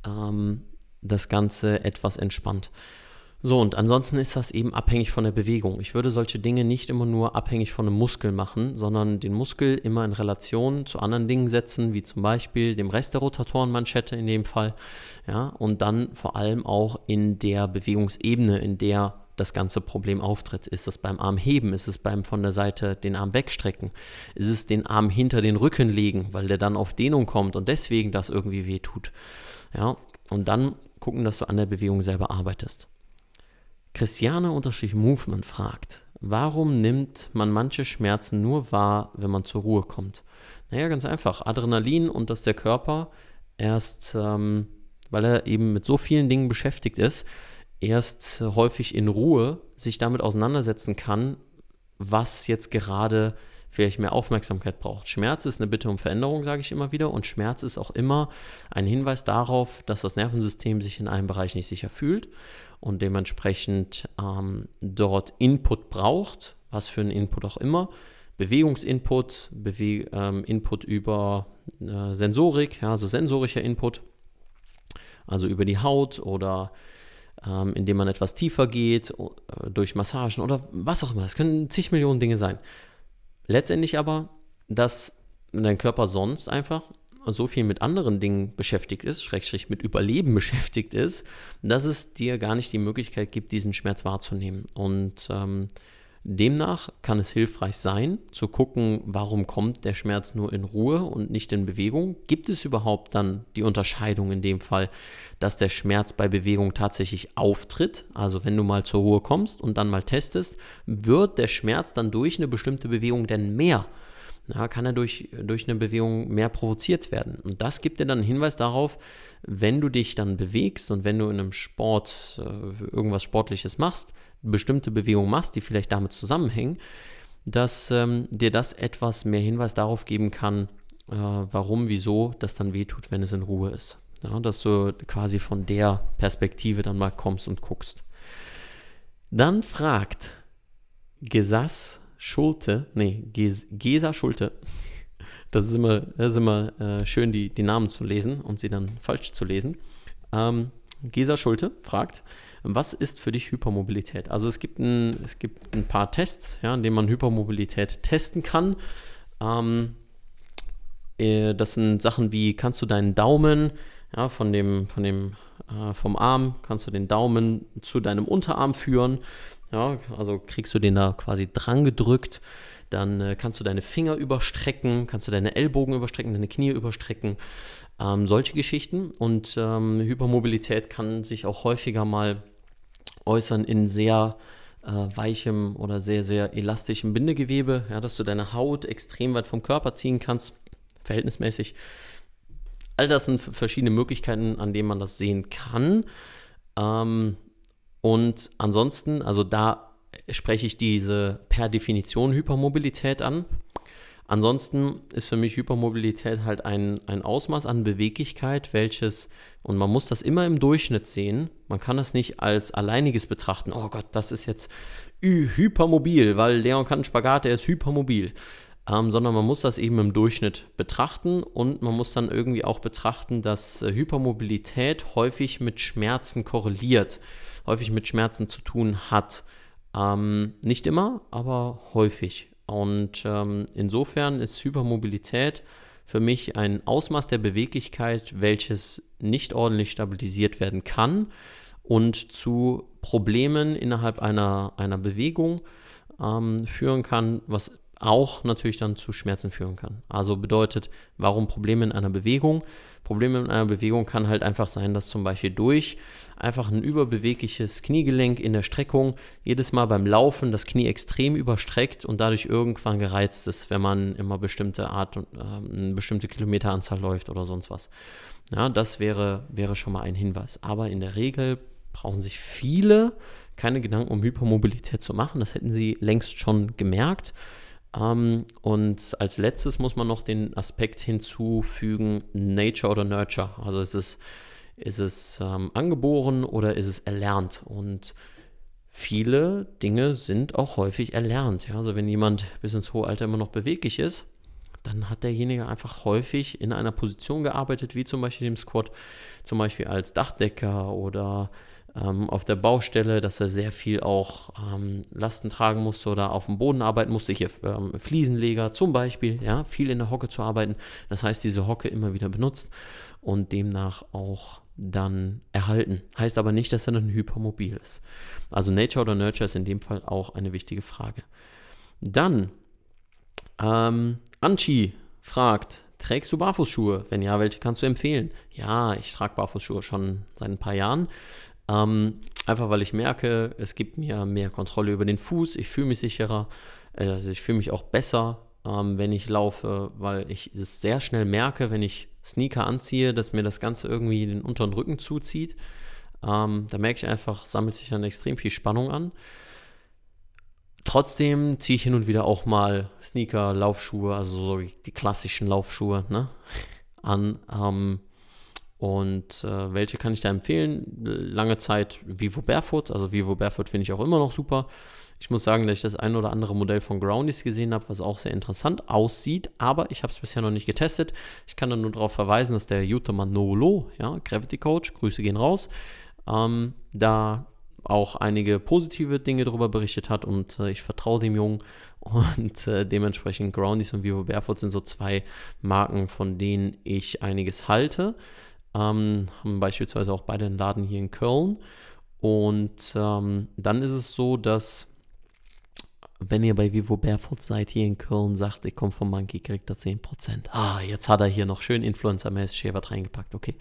ähm, das Ganze etwas entspannt. So, und ansonsten ist das eben abhängig von der Bewegung. Ich würde solche Dinge nicht immer nur abhängig von einem Muskel machen, sondern den Muskel immer in Relation zu anderen Dingen setzen, wie zum Beispiel dem Rest der Rotatorenmanschette in dem Fall. Ja, und dann vor allem auch in der Bewegungsebene, in der das ganze Problem auftritt. Ist es beim Armheben? Ist es beim von der Seite den Arm wegstrecken? Ist es den Arm hinter den Rücken legen, weil der dann auf Dehnung kommt und deswegen das irgendwie weh tut? Ja, und dann gucken, dass du an der Bewegung selber arbeitest. Christiane-Movement fragt, warum nimmt man manche Schmerzen nur wahr, wenn man zur Ruhe kommt? Naja, ganz einfach. Adrenalin und dass der Körper erst, ähm, weil er eben mit so vielen Dingen beschäftigt ist, erst häufig in Ruhe sich damit auseinandersetzen kann, was jetzt gerade vielleicht mehr Aufmerksamkeit braucht. Schmerz ist eine Bitte um Veränderung, sage ich immer wieder, und Schmerz ist auch immer ein Hinweis darauf, dass das Nervensystem sich in einem Bereich nicht sicher fühlt und dementsprechend ähm, dort Input braucht, was für einen Input auch immer. Bewegungsinput, Bewe ähm, Input über äh, Sensorik, ja, also sensorischer Input, also über die Haut oder ähm, indem man etwas tiefer geht, äh, durch Massagen oder was auch immer. Es können zig Millionen Dinge sein. Letztendlich aber, dass dein Körper sonst einfach so viel mit anderen Dingen beschäftigt ist, schrägstrich mit Überleben beschäftigt ist, dass es dir gar nicht die Möglichkeit gibt, diesen Schmerz wahrzunehmen. Und ähm, Demnach kann es hilfreich sein, zu gucken, warum kommt der Schmerz nur in Ruhe und nicht in Bewegung. Gibt es überhaupt dann die Unterscheidung in dem Fall, dass der Schmerz bei Bewegung tatsächlich auftritt? Also wenn du mal zur Ruhe kommst und dann mal testest, wird der Schmerz dann durch eine bestimmte Bewegung denn mehr? Ja, kann er durch, durch eine Bewegung mehr provoziert werden. Und das gibt dir dann einen Hinweis darauf, wenn du dich dann bewegst und wenn du in einem Sport äh, irgendwas Sportliches machst, bestimmte Bewegungen machst, die vielleicht damit zusammenhängen, dass ähm, dir das etwas mehr Hinweis darauf geben kann, äh, warum, wieso das dann wehtut, wenn es in Ruhe ist. Ja, dass du quasi von der Perspektive dann mal kommst und guckst. Dann fragt Gesas Schulte, nee, Ges Gesa Schulte, das ist immer, das ist immer äh, schön, die, die Namen zu lesen und sie dann falsch zu lesen. Ähm, Gesa Schulte fragt, was ist für dich Hypermobilität? Also es gibt ein, es gibt ein paar Tests, ja, in denen man Hypermobilität testen kann. Ähm, äh, das sind Sachen wie, kannst du deinen Daumen ja, von dem, von dem, äh, vom Arm, kannst du den Daumen zu deinem Unterarm führen. Ja, also kriegst du den da quasi dran gedrückt. Dann äh, kannst du deine Finger überstrecken, kannst du deine Ellbogen überstrecken, deine Knie überstrecken. Ähm, solche Geschichten. Und ähm, Hypermobilität kann sich auch häufiger mal äußern in sehr äh, weichem oder sehr, sehr elastischem Bindegewebe, ja, dass du deine Haut extrem weit vom Körper ziehen kannst, verhältnismäßig. All das sind verschiedene Möglichkeiten, an denen man das sehen kann. Ähm, und ansonsten, also da spreche ich diese per Definition Hypermobilität an. Ansonsten ist für mich Hypermobilität halt ein, ein Ausmaß an Beweglichkeit, welches, und man muss das immer im Durchschnitt sehen, man kann das nicht als alleiniges betrachten, oh Gott, das ist jetzt hypermobil, weil Leon kann Spagat, der ist hypermobil, ähm, sondern man muss das eben im Durchschnitt betrachten und man muss dann irgendwie auch betrachten, dass äh, Hypermobilität häufig mit Schmerzen korreliert, häufig mit Schmerzen zu tun hat. Ähm, nicht immer, aber häufig. Und ähm, insofern ist Hypermobilität für mich ein Ausmaß der Beweglichkeit, welches nicht ordentlich stabilisiert werden kann und zu Problemen innerhalb einer, einer Bewegung ähm, führen kann, was auch natürlich dann zu Schmerzen führen kann. Also bedeutet, warum Probleme in einer Bewegung? Probleme in einer Bewegung kann halt einfach sein, dass zum Beispiel durch einfach ein überbewegliches Kniegelenk in der Streckung jedes Mal beim Laufen das Knie extrem überstreckt und dadurch irgendwann gereizt ist, wenn man immer bestimmte Art und äh, eine bestimmte Kilometeranzahl läuft oder sonst was. Ja, das wäre, wäre schon mal ein Hinweis. Aber in der Regel brauchen sich viele keine Gedanken um Hypermobilität zu machen. Das hätten sie längst schon gemerkt. Ähm, und als letztes muss man noch den Aspekt hinzufügen, Nature oder Nurture. Also es, ist es ähm, angeboren oder ist es erlernt? Und viele Dinge sind auch häufig erlernt. Ja? Also wenn jemand bis ins hohe Alter immer noch beweglich ist, dann hat derjenige einfach häufig in einer Position gearbeitet, wie zum Beispiel dem Squat, zum Beispiel als Dachdecker oder ähm, auf der Baustelle, dass er sehr viel auch ähm, Lasten tragen musste oder auf dem Boden arbeiten musste. Hier ähm, Fliesenleger zum Beispiel, ja, viel in der Hocke zu arbeiten. Das heißt, diese Hocke immer wieder benutzt und demnach auch dann erhalten. Heißt aber nicht, dass er dann hypermobil ist. Also Nature oder Nurture ist in dem Fall auch eine wichtige Frage. Dann, ähm, Anchi fragt, trägst du Barfußschuhe? Wenn ja, welche kannst du empfehlen? Ja, ich trage Barfußschuhe schon seit ein paar Jahren. Ähm, einfach weil ich merke, es gibt mir mehr Kontrolle über den Fuß, ich fühle mich sicherer, also ich fühle mich auch besser, ähm, wenn ich laufe, weil ich es sehr schnell merke, wenn ich Sneaker anziehe, dass mir das Ganze irgendwie den unteren Rücken zuzieht. Ähm, da merke ich einfach, sammelt sich dann extrem viel Spannung an. Trotzdem ziehe ich hin und wieder auch mal Sneaker, Laufschuhe, also so die klassischen Laufschuhe ne, an. Ähm, und äh, welche kann ich da empfehlen? Lange Zeit Vivo Barefoot. Also Vivo Barefoot finde ich auch immer noch super. Ich muss sagen, dass ich das ein oder andere Modell von Groundies gesehen habe, was auch sehr interessant aussieht, aber ich habe es bisher noch nicht getestet. Ich kann dann nur darauf verweisen, dass der Jutta Manolo, ja, Gravity Coach, Grüße gehen raus, ähm, da auch einige positive Dinge darüber berichtet hat und äh, ich vertraue dem Jungen und äh, dementsprechend Groundies und Vivo Barefoot sind so zwei Marken, von denen ich einiges halte. Ähm, haben beispielsweise auch beide einen Laden hier in Köln. Und ähm, dann ist es so, dass wenn ihr bei Vivo Barefoot seid hier in Köln, sagt, ich komme vom Monkey, kriegt er 10%. Ah, jetzt hat er hier noch schön Influencer-mäßig was reingepackt, okay.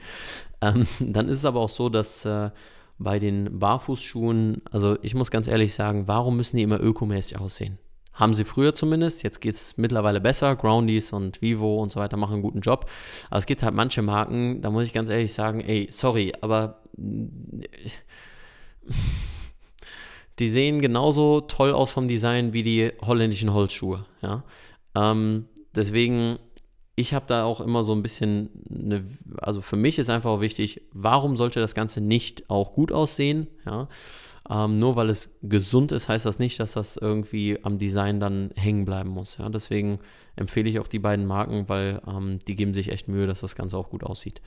Ähm, dann ist es aber auch so, dass äh, bei den Barfußschuhen, also ich muss ganz ehrlich sagen, warum müssen die immer ökomäßig aussehen? Haben sie früher zumindest. Jetzt geht es mittlerweile besser. Groundies und Vivo und so weiter machen einen guten Job. Aber es gibt halt manche Marken, da muss ich ganz ehrlich sagen, ey, sorry, aber die sehen genauso toll aus vom Design wie die holländischen Holzschuhe. Ja? Ähm, deswegen, ich habe da auch immer so ein bisschen, eine, also für mich ist einfach auch wichtig, warum sollte das Ganze nicht auch gut aussehen? Ja? Ähm, nur weil es gesund ist, heißt das nicht, dass das irgendwie am Design dann hängen bleiben muss. Ja? Deswegen empfehle ich auch die beiden Marken, weil ähm, die geben sich echt Mühe, dass das Ganze auch gut aussieht.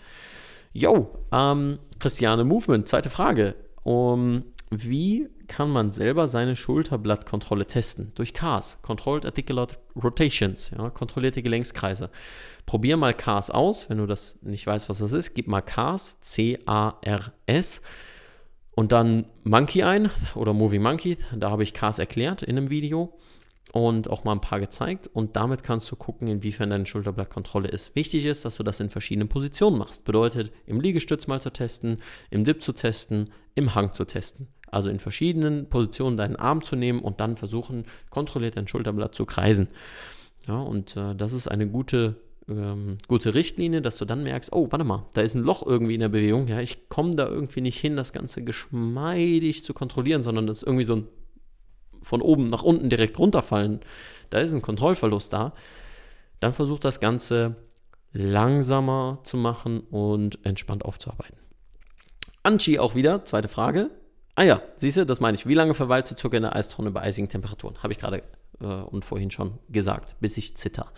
Yo, ähm, Christiane Movement, zweite Frage. Um, wie kann man selber seine Schulterblattkontrolle testen? Durch CARS, Controlled Articular Rotations, ja, kontrollierte Gelenkskreise. Probier mal CARS aus, wenn du das nicht weißt, was das ist, gib mal CARS, C-A-R-S und dann Monkey ein oder Movie Monkey. Da habe ich Cars erklärt in einem Video und auch mal ein paar gezeigt. Und damit kannst du gucken, inwiefern deine Schulterblattkontrolle ist. Wichtig ist, dass du das in verschiedenen Positionen machst. Bedeutet, im Liegestütz mal zu testen, im Dip zu testen, im Hang zu testen. Also in verschiedenen Positionen deinen Arm zu nehmen und dann versuchen, kontrolliert dein Schulterblatt zu kreisen. Ja, und äh, das ist eine gute ähm, gute Richtlinie, dass du dann merkst, oh, warte mal, da ist ein Loch irgendwie in der Bewegung. Ja, ich komme da irgendwie nicht hin, das Ganze geschmeidig zu kontrollieren, sondern das ist irgendwie so ein von oben nach unten direkt runterfallen. Da ist ein Kontrollverlust da. Dann versuch das Ganze langsamer zu machen und entspannt aufzuarbeiten. Anchi auch wieder, zweite Frage. Ah ja, siehst du, das meine ich. Wie lange verweilst du circa in der Eistonne bei eisigen Temperaturen? Habe ich gerade äh, und vorhin schon gesagt, bis ich zitter.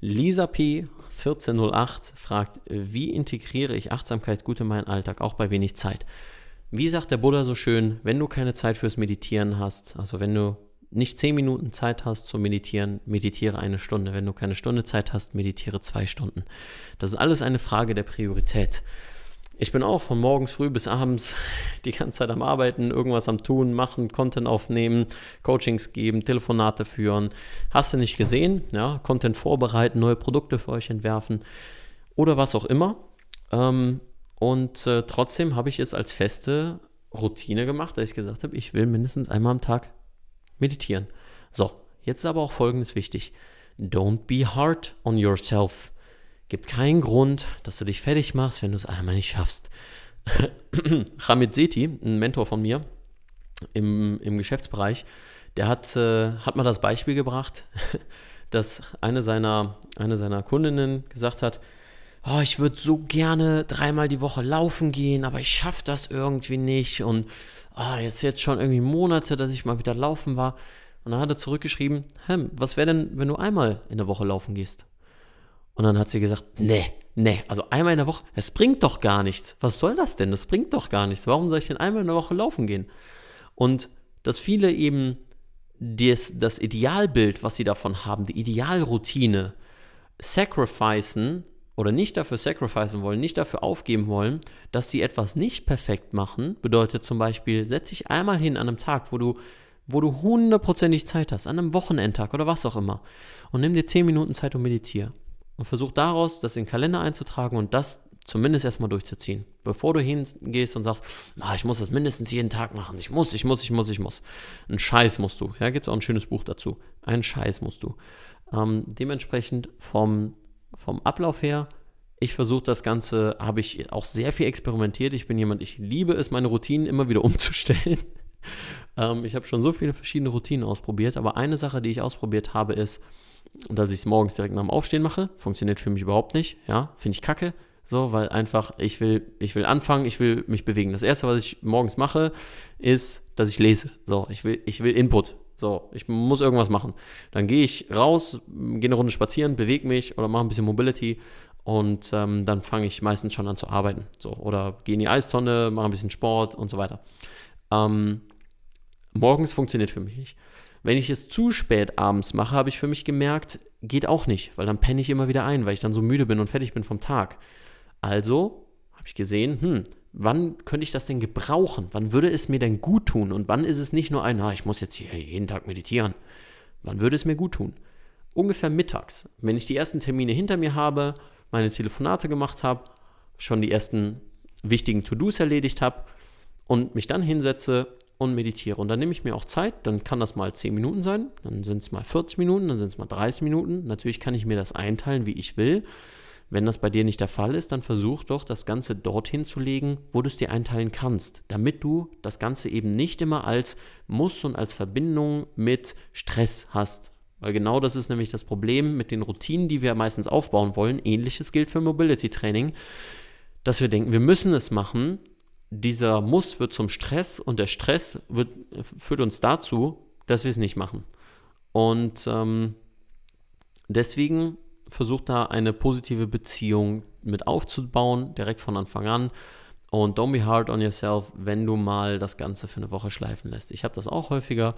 Lisa P. 1408 fragt, wie integriere ich Achtsamkeit gut in meinen Alltag, auch bei wenig Zeit? Wie sagt der Buddha so schön, wenn du keine Zeit fürs Meditieren hast, also wenn du nicht zehn Minuten Zeit hast zu meditieren, meditiere eine Stunde. Wenn du keine Stunde Zeit hast, meditiere zwei Stunden. Das ist alles eine Frage der Priorität. Ich bin auch von morgens früh bis abends die ganze Zeit am Arbeiten, irgendwas am Tun, machen, Content aufnehmen, Coachings geben, Telefonate führen. Hast du nicht gesehen? Ja, Content vorbereiten, neue Produkte für euch entwerfen oder was auch immer. Ähm, und äh, trotzdem habe ich es als feste Routine gemacht, dass ich gesagt habe, ich will mindestens einmal am Tag meditieren. So, jetzt ist aber auch Folgendes wichtig. Don't be hard on yourself. Gibt keinen Grund, dass du dich fertig machst, wenn du es einmal nicht schaffst. Hamid Seti, ein Mentor von mir im, im Geschäftsbereich, der hat, äh, hat mal das Beispiel gebracht, dass eine seiner, eine seiner Kundinnen gesagt hat, oh, ich würde so gerne dreimal die Woche laufen gehen, aber ich schaffe das irgendwie nicht und oh, jetzt jetzt schon irgendwie Monate, dass ich mal wieder laufen war. Und dann hat er zurückgeschrieben, hm, was wäre denn, wenn du einmal in der Woche laufen gehst? Und dann hat sie gesagt, nee, nee, also einmal in der Woche, das bringt doch gar nichts. Was soll das denn? Das bringt doch gar nichts. Warum soll ich denn einmal in der Woche laufen gehen? Und dass viele eben das, das Idealbild, was sie davon haben, die Idealroutine, sacrificen oder nicht dafür sacrificen wollen, nicht dafür aufgeben wollen, dass sie etwas nicht perfekt machen, bedeutet zum Beispiel, setz dich einmal hin an einem Tag, wo du, wo du hundertprozentig Zeit hast, an einem Wochenendtag oder was auch immer, und nimm dir zehn Minuten Zeit und meditiere und versuch daraus, das in den Kalender einzutragen und das zumindest erstmal durchzuziehen. Bevor du hingehst und sagst, ah, ich muss das mindestens jeden Tag machen, ich muss, ich muss, ich muss, ich muss. Ein Scheiß musst du. Ja, gibt es auch ein schönes Buch dazu. Ein Scheiß musst du. Ähm, dementsprechend vom, vom Ablauf her, ich versuche das Ganze, habe ich auch sehr viel experimentiert. Ich bin jemand, ich liebe es, meine Routinen immer wieder umzustellen. ähm, ich habe schon so viele verschiedene Routinen ausprobiert, aber eine Sache, die ich ausprobiert habe, ist, dass ich es morgens direkt nach dem Aufstehen mache. Funktioniert für mich überhaupt nicht. Ja, finde ich kacke. So, weil einfach, ich will, ich will anfangen, ich will mich bewegen. Das erste, was ich morgens mache, ist, dass ich lese. So, ich will, ich will Input. So, ich muss irgendwas machen. Dann gehe ich raus, gehe eine Runde spazieren, bewege mich oder mache ein bisschen Mobility und ähm, dann fange ich meistens schon an zu arbeiten. So, oder gehe in die Eistonne, mache ein bisschen Sport und so weiter. Ähm, morgens funktioniert für mich nicht. Wenn ich es zu spät abends mache, habe ich für mich gemerkt, geht auch nicht, weil dann penne ich immer wieder ein, weil ich dann so müde bin und fertig bin vom Tag. Also habe ich gesehen, hm, wann könnte ich das denn gebrauchen? Wann würde es mir denn gut tun? Und wann ist es nicht nur ein, ah, ich muss jetzt hier jeden Tag meditieren? Wann würde es mir gut tun? Ungefähr mittags, wenn ich die ersten Termine hinter mir habe, meine Telefonate gemacht habe, schon die ersten wichtigen To-Dos erledigt habe und mich dann hinsetze und meditiere. Und dann nehme ich mir auch Zeit, dann kann das mal 10 Minuten sein, dann sind es mal 40 Minuten, dann sind es mal 30 Minuten. Natürlich kann ich mir das einteilen, wie ich will. Wenn das bei dir nicht der Fall ist, dann versuch doch, das Ganze dorthin zu legen, wo du es dir einteilen kannst, damit du das Ganze eben nicht immer als Muss und als Verbindung mit Stress hast. Weil genau das ist nämlich das Problem mit den Routinen, die wir meistens aufbauen wollen. Ähnliches gilt für Mobility Training, dass wir denken, wir müssen es machen, dieser Muss wird zum Stress und der Stress wird, führt uns dazu, dass wir es nicht machen. Und ähm, deswegen versucht da eine positive Beziehung mit aufzubauen, direkt von Anfang an. Und don't be hard on yourself, wenn du mal das Ganze für eine Woche schleifen lässt. Ich habe das auch häufiger,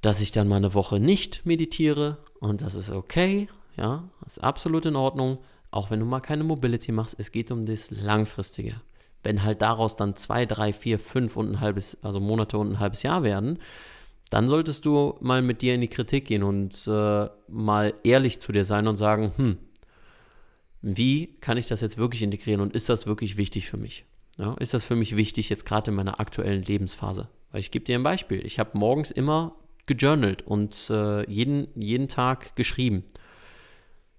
dass ich dann mal eine Woche nicht meditiere und das ist okay, ja, ist absolut in Ordnung. Auch wenn du mal keine Mobility machst, es geht um das Langfristige wenn halt daraus dann zwei, drei, vier, fünf und ein halbes, also Monate und ein halbes Jahr werden, dann solltest du mal mit dir in die Kritik gehen und äh, mal ehrlich zu dir sein und sagen, hm, wie kann ich das jetzt wirklich integrieren und ist das wirklich wichtig für mich? Ja, ist das für mich wichtig jetzt gerade in meiner aktuellen Lebensphase? Weil ich gebe dir ein Beispiel. Ich habe morgens immer gejournalt und äh, jeden, jeden Tag geschrieben.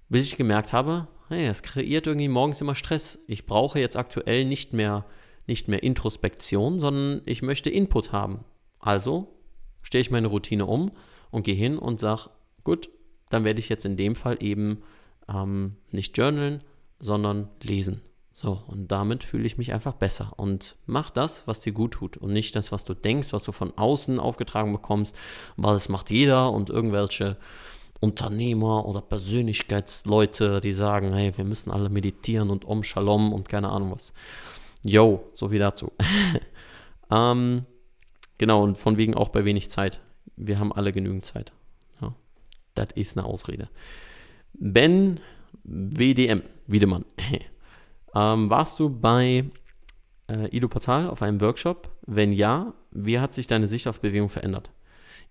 Bis ich gemerkt habe, hey, es kreiert irgendwie morgens immer Stress. Ich brauche jetzt aktuell nicht mehr, nicht mehr Introspektion, sondern ich möchte Input haben. Also stelle ich meine Routine um und gehe hin und sage, gut, dann werde ich jetzt in dem Fall eben ähm, nicht journalen, sondern lesen. So, und damit fühle ich mich einfach besser. Und mach das, was dir gut tut. Und nicht das, was du denkst, was du von außen aufgetragen bekommst, weil es macht jeder und irgendwelche Unternehmer oder Persönlichkeitsleute, die sagen, hey, wir müssen alle meditieren und Om Shalom und keine Ahnung was. Yo, so viel dazu. ähm, genau, und von wegen auch bei wenig Zeit. wir haben alle genügend Zeit. Ja, das ist eine Ausrede. Ben WDM, Wiedemann. ähm, warst du bei äh, Ido Portal auf einem Workshop? Wenn ja, wie hat sich deine Sicht auf Bewegung verändert?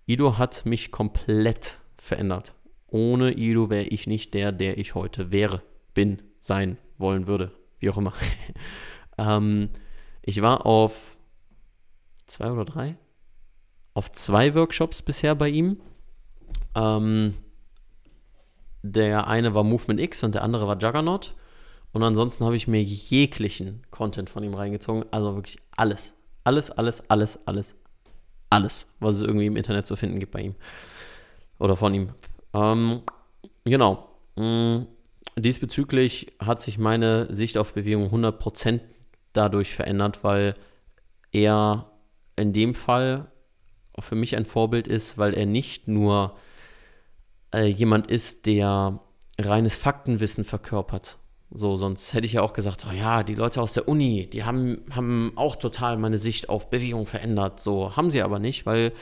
Ido hat mich komplett verändert. Ohne Ido wäre ich nicht der, der ich heute wäre, bin, sein, wollen würde, wie auch immer. ähm, ich war auf zwei oder drei, auf zwei Workshops bisher bei ihm. Ähm, der eine war Movement X und der andere war Juggernaut. Und ansonsten habe ich mir jeglichen Content von ihm reingezogen. Also wirklich alles. Alles, alles, alles, alles, alles, was es irgendwie im Internet zu finden gibt bei ihm. Oder von ihm. Ähm, genau. Mhm. Diesbezüglich hat sich meine Sicht auf Bewegung 100% dadurch verändert, weil er in dem Fall für mich ein Vorbild ist, weil er nicht nur äh, jemand ist, der reines Faktenwissen verkörpert. So, sonst hätte ich ja auch gesagt, oh ja, die Leute aus der Uni, die haben, haben auch total meine Sicht auf Bewegung verändert. So haben sie aber nicht, weil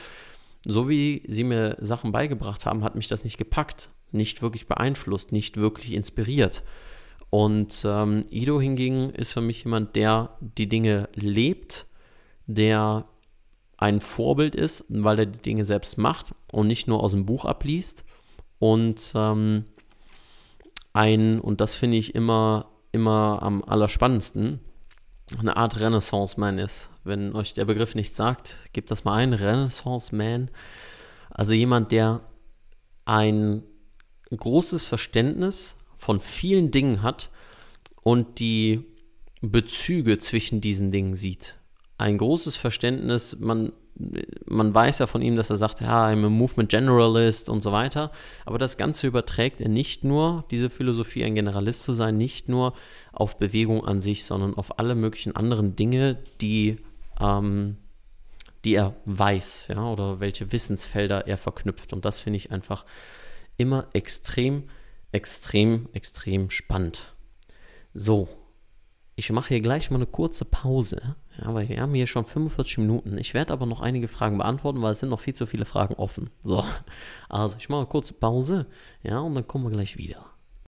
so wie sie mir Sachen beigebracht haben, hat mich das nicht gepackt, nicht wirklich beeinflusst, nicht wirklich inspiriert. Und ähm, Ido hingegen ist für mich jemand, der die Dinge lebt, der ein Vorbild ist, weil er die Dinge selbst macht und nicht nur aus dem Buch abliest. Und ähm, ein, und das finde ich immer, immer am allerspannendsten, eine Art Renaissance-Man ist. Wenn euch der Begriff nichts sagt, gebt das mal ein, Renaissance-Man. Also jemand, der ein großes Verständnis von vielen Dingen hat und die Bezüge zwischen diesen Dingen sieht. Ein großes Verständnis, man man weiß ja von ihm, dass er sagt, ja, I'm a Movement Generalist und so weiter. Aber das Ganze überträgt er nicht nur, diese Philosophie, ein Generalist zu sein, nicht nur auf Bewegung an sich, sondern auf alle möglichen anderen Dinge, die, ähm, die er weiß, ja, oder welche Wissensfelder er verknüpft. Und das finde ich einfach immer extrem, extrem, extrem spannend. So, ich mache hier gleich mal eine kurze Pause. Aber wir haben hier schon 45 Minuten. Ich werde aber noch einige Fragen beantworten, weil es sind noch viel zu viele Fragen offen. So, also ich mache eine kurze Pause. Ja, und dann kommen wir gleich wieder.